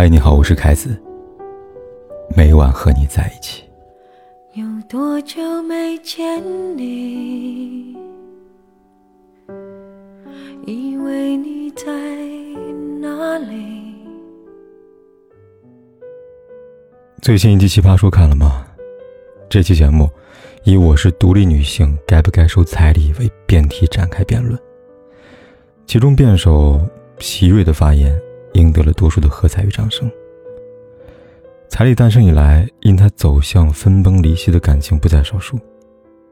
嗨，你好，我是凯子。每晚和你在一起。有多久没见你？以为你在哪里？最新一期《奇葩说》看了吗？这期节目以“我是独立女性，该不该收彩礼”为辩题展开辩论。其中辩手席瑞的发言赢得了多数的喝彩与掌声。彩礼诞生以来，因他走向分崩离析的感情不在少数，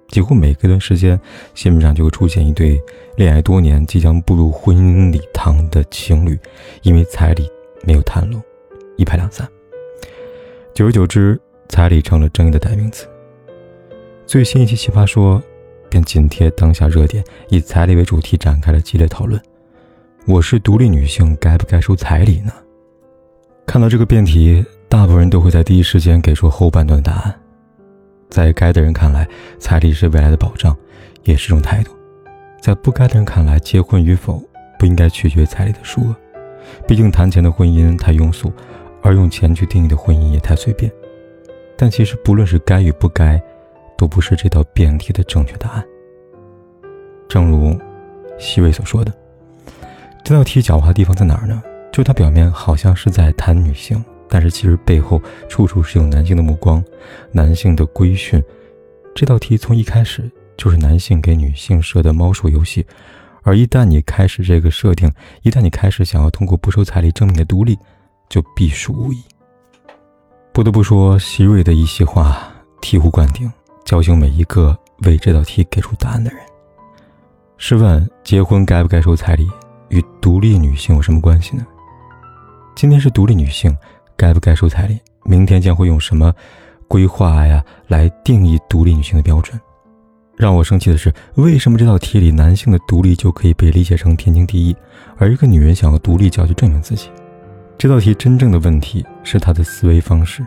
几乎每隔段时间，新闻上就会出现一对恋爱多年、即将步入婚姻礼堂的情侣，因为彩礼没有谈拢，一拍两散。久而久之，彩礼成了争议的代名词。最新一期《奇葩说》便紧贴当下热点，以彩礼为主题展开了激烈讨论。我是独立女性，该不该收彩礼呢？看到这个辩题。大部分人都会在第一时间给出后半段答案，在该的人看来，彩礼是未来的保障，也是一种态度；在不该的人看来，结婚与否不应该取决于彩礼的数额，毕竟谈钱的婚姻太庸俗，而用钱去定义的婚姻也太随便。但其实不论是该与不该，都不是这道辩题的正确答案。正如希瑞所说的，这道题狡猾的地方在哪儿呢？就它表面好像是在谈女性。但是其实背后处处是有男性的目光、男性的规训。这道题从一开始就是男性给女性设的猫鼠游戏，而一旦你开始这个设定，一旦你开始想要通过不收彩礼证明你的独立，就必输无疑。不得不说，希瑞的一席话醍醐灌顶，叫醒每一个为这道题给出答案的人。试问，结婚该不该收彩礼，与独立女性有什么关系呢？今天是独立女性。该不该收彩礼？明天将会用什么规划呀来定义独立女性的标准？让我生气的是，为什么这道题里男性的独立就可以被理解成天经地义，而一个女人想要独立就要去证明自己？这道题真正的问题是他的思维方式，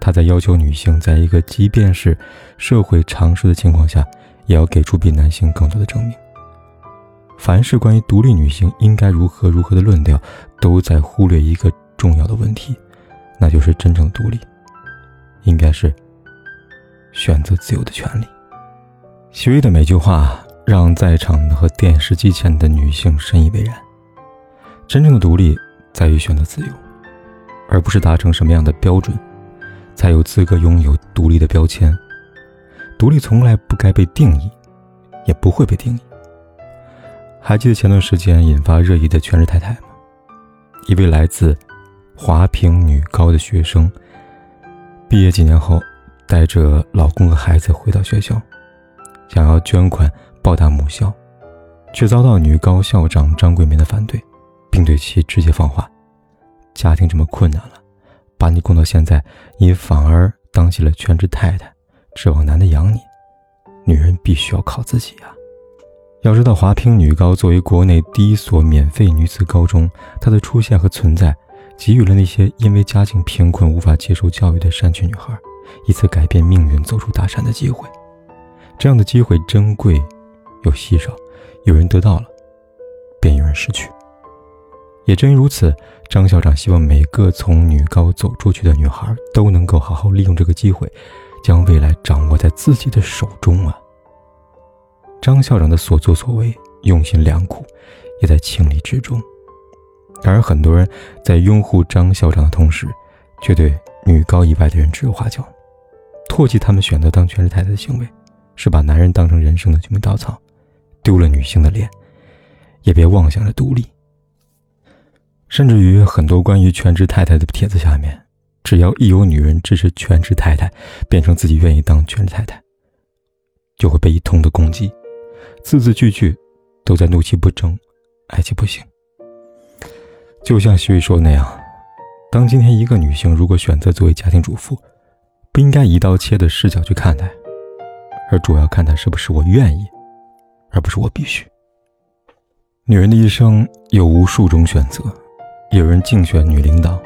他在要求女性在一个即便是社会常识的情况下，也要给出比男性更多的证明。凡是关于独立女性应该如何如何的论调，都在忽略一个重要的问题。那就是真正独立，应该是选择自由的权利。徐瑞的每句话让在场的和电视机前的女性深以为然。真正的独立在于选择自由，而不是达成什么样的标准，才有资格拥有独立的标签。独立从来不该被定义，也不会被定义。还记得前段时间引发热议的全职太太吗？一位来自。华坪女高的学生毕业几年后，带着老公和孩子回到学校，想要捐款报答母校，却遭到女高校长张桂梅的反对，并对其直接放话：“家庭这么困难了，把你供到现在，你反而当起了全职太太，指望男的养你？女人必须要靠自己呀！”要知道，华坪女高作为国内第一所免费女子高中，它的出现和存在。给予了那些因为家境贫困无法接受教育的山区女孩一次改变命运、走出大山的机会。这样的机会珍贵又稀少，有人得到了，便有人失去。也正因如此，张校长希望每个从女高走出去的女孩都能够好好利用这个机会，将未来掌握在自己的手中啊！张校长的所作所为，用心良苦，也在情理之中。然而，很多人在拥护张校长的同时，却对女高以外的人指手画脚，唾弃他们选择当全职太太的行为，是把男人当成人生的救命稻草，丢了女性的脸，也别妄想着独立。甚至于很多关于全职太太的帖子下面，只要一有女人支持全职太太，变成自己愿意当全职太太，就会被一通的攻击，字字句句都在怒气不争，爱气不行。就像徐宇说的那样，当今天一个女性如果选择作为家庭主妇，不应该一刀切的视角去看待，而主要看她是不是我愿意，而不是我必须。女人的一生有无数种选择，有人竞选女领导，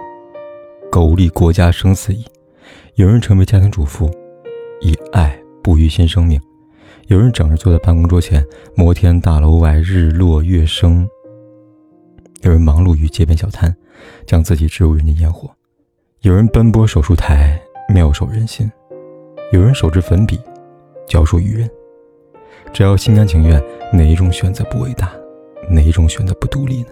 苟利国家生死以；有人成为家庭主妇，以爱哺育新生命；有人整日坐在办公桌前，摩天大楼外日落月升。有人忙碌于街边小摊，将自己置入人间烟火；有人奔波手术台，妙手仁心；有人手执粉笔，教书育人。只要心甘情愿，哪一种选择不伟大？哪一种选择不独立呢？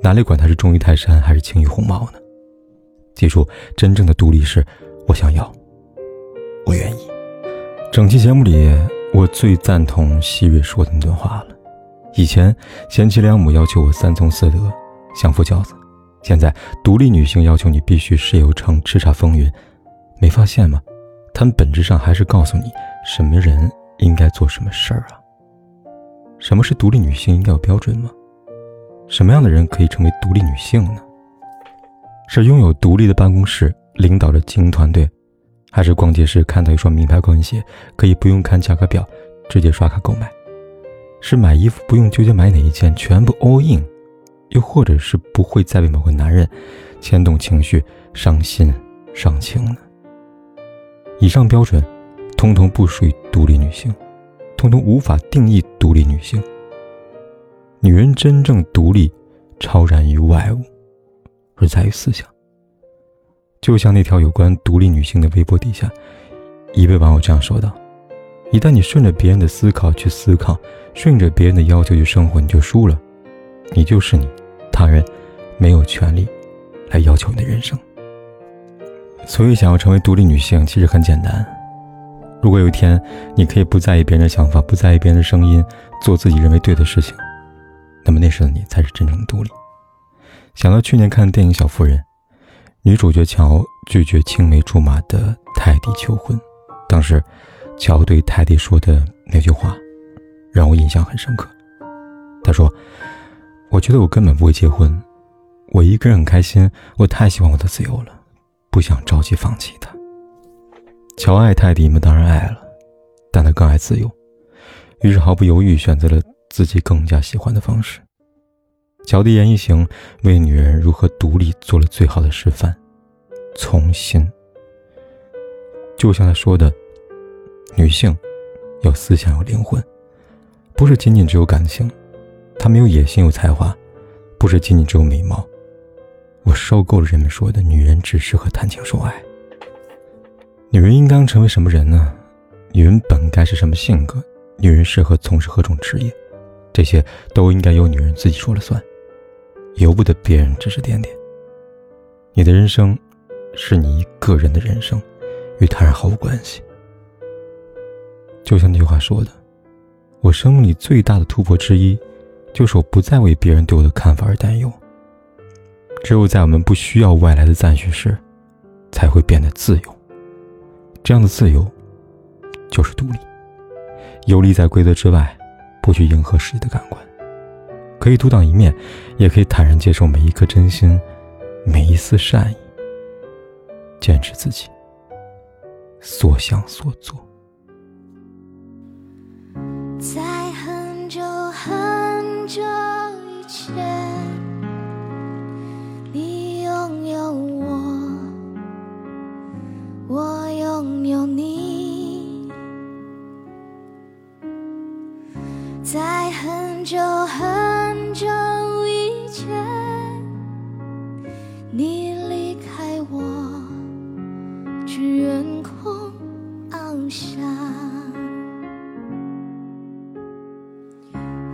哪里管他是重于泰山还是轻于鸿毛呢？记住，真正的独立是，我想要，我愿意。整期节目里，我最赞同希瑞说的那段话了。以前贤妻良母要求我三从四德，相夫教子；现在独立女性要求你必须事业有成，叱咤风云。没发现吗？他们本质上还是告诉你，什么人应该做什么事儿啊？什么是独立女性应该有标准吗？什么样的人可以成为独立女性呢？是拥有独立的办公室，领导着精英团队？还是逛街时看到一双名牌高跟鞋，可以不用看价格表，直接刷卡购买；是买衣服不用纠结买哪一件，全部 all in；又或者是不会再被某个男人牵动情绪、伤心伤情呢？以上标准，通通不属于独立女性，通通无法定义独立女性。女人真正独立，超然于外物，而在于思想。就像那条有关独立女性的微博底下，一位网友这样说道：“一旦你顺着别人的思考去思考，顺着别人的要求去生活，你就输了。你就是你，他人没有权利来要求你的人生。所以，想要成为独立女性，其实很简单。如果有一天你可以不在意别人的想法，不在意别人的声音，做自己认为对的事情，那么那时的你才是真正的独立。”想到去年看的电影《小妇人》。女主角乔拒绝青梅竹马的泰迪求婚，当时，乔对泰迪说的那句话，让我印象很深刻。他说：“我觉得我根本不会结婚，我一个人很开心，我太喜欢我的自由了，不想着急放弃他。”乔爱泰迪吗？当然爱了，但他更爱自由，于是毫不犹豫选择了自己更加喜欢的方式。乔的言一行为女人如何独立做了最好的示范。从心，就像他说的，女性有思想有灵魂，不是仅仅只有感情。她没有野心有才华，不是仅仅只有美貌。我受够了人们说的女人只适合谈情说爱。女人应当成为什么人呢？女人本该是什么性格？女人适合从事何种职业？这些都应该由女人自己说了算。由不得别人指指点点。你的人生，是你一个人的人生，与他人毫无关系。就像那句话说的：“我生命里最大的突破之一，就是我不再为别人对我的看法而担忧。只有在我们不需要外来的赞许时，才会变得自由。这样的自由，就是独立，游离在规则之外，不去迎合世界的感官。”可以独当一面，也可以坦然接受每一颗真心，每一丝善意。坚持自己，所想所做。在很久很久以前，你拥有我，我拥有你。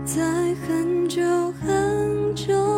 在很久很久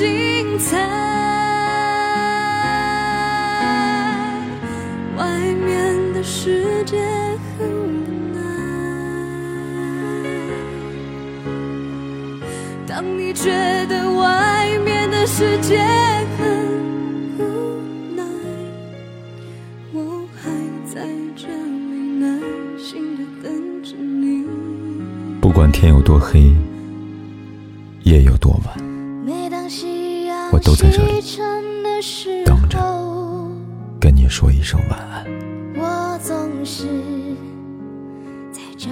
精彩，外面的世界很无奈。当你觉得外面的世界很无奈，我还在这里耐心的等着你。不管天有多黑，夜有多晚，我都在这里等着跟你说一声晚安。我总是在这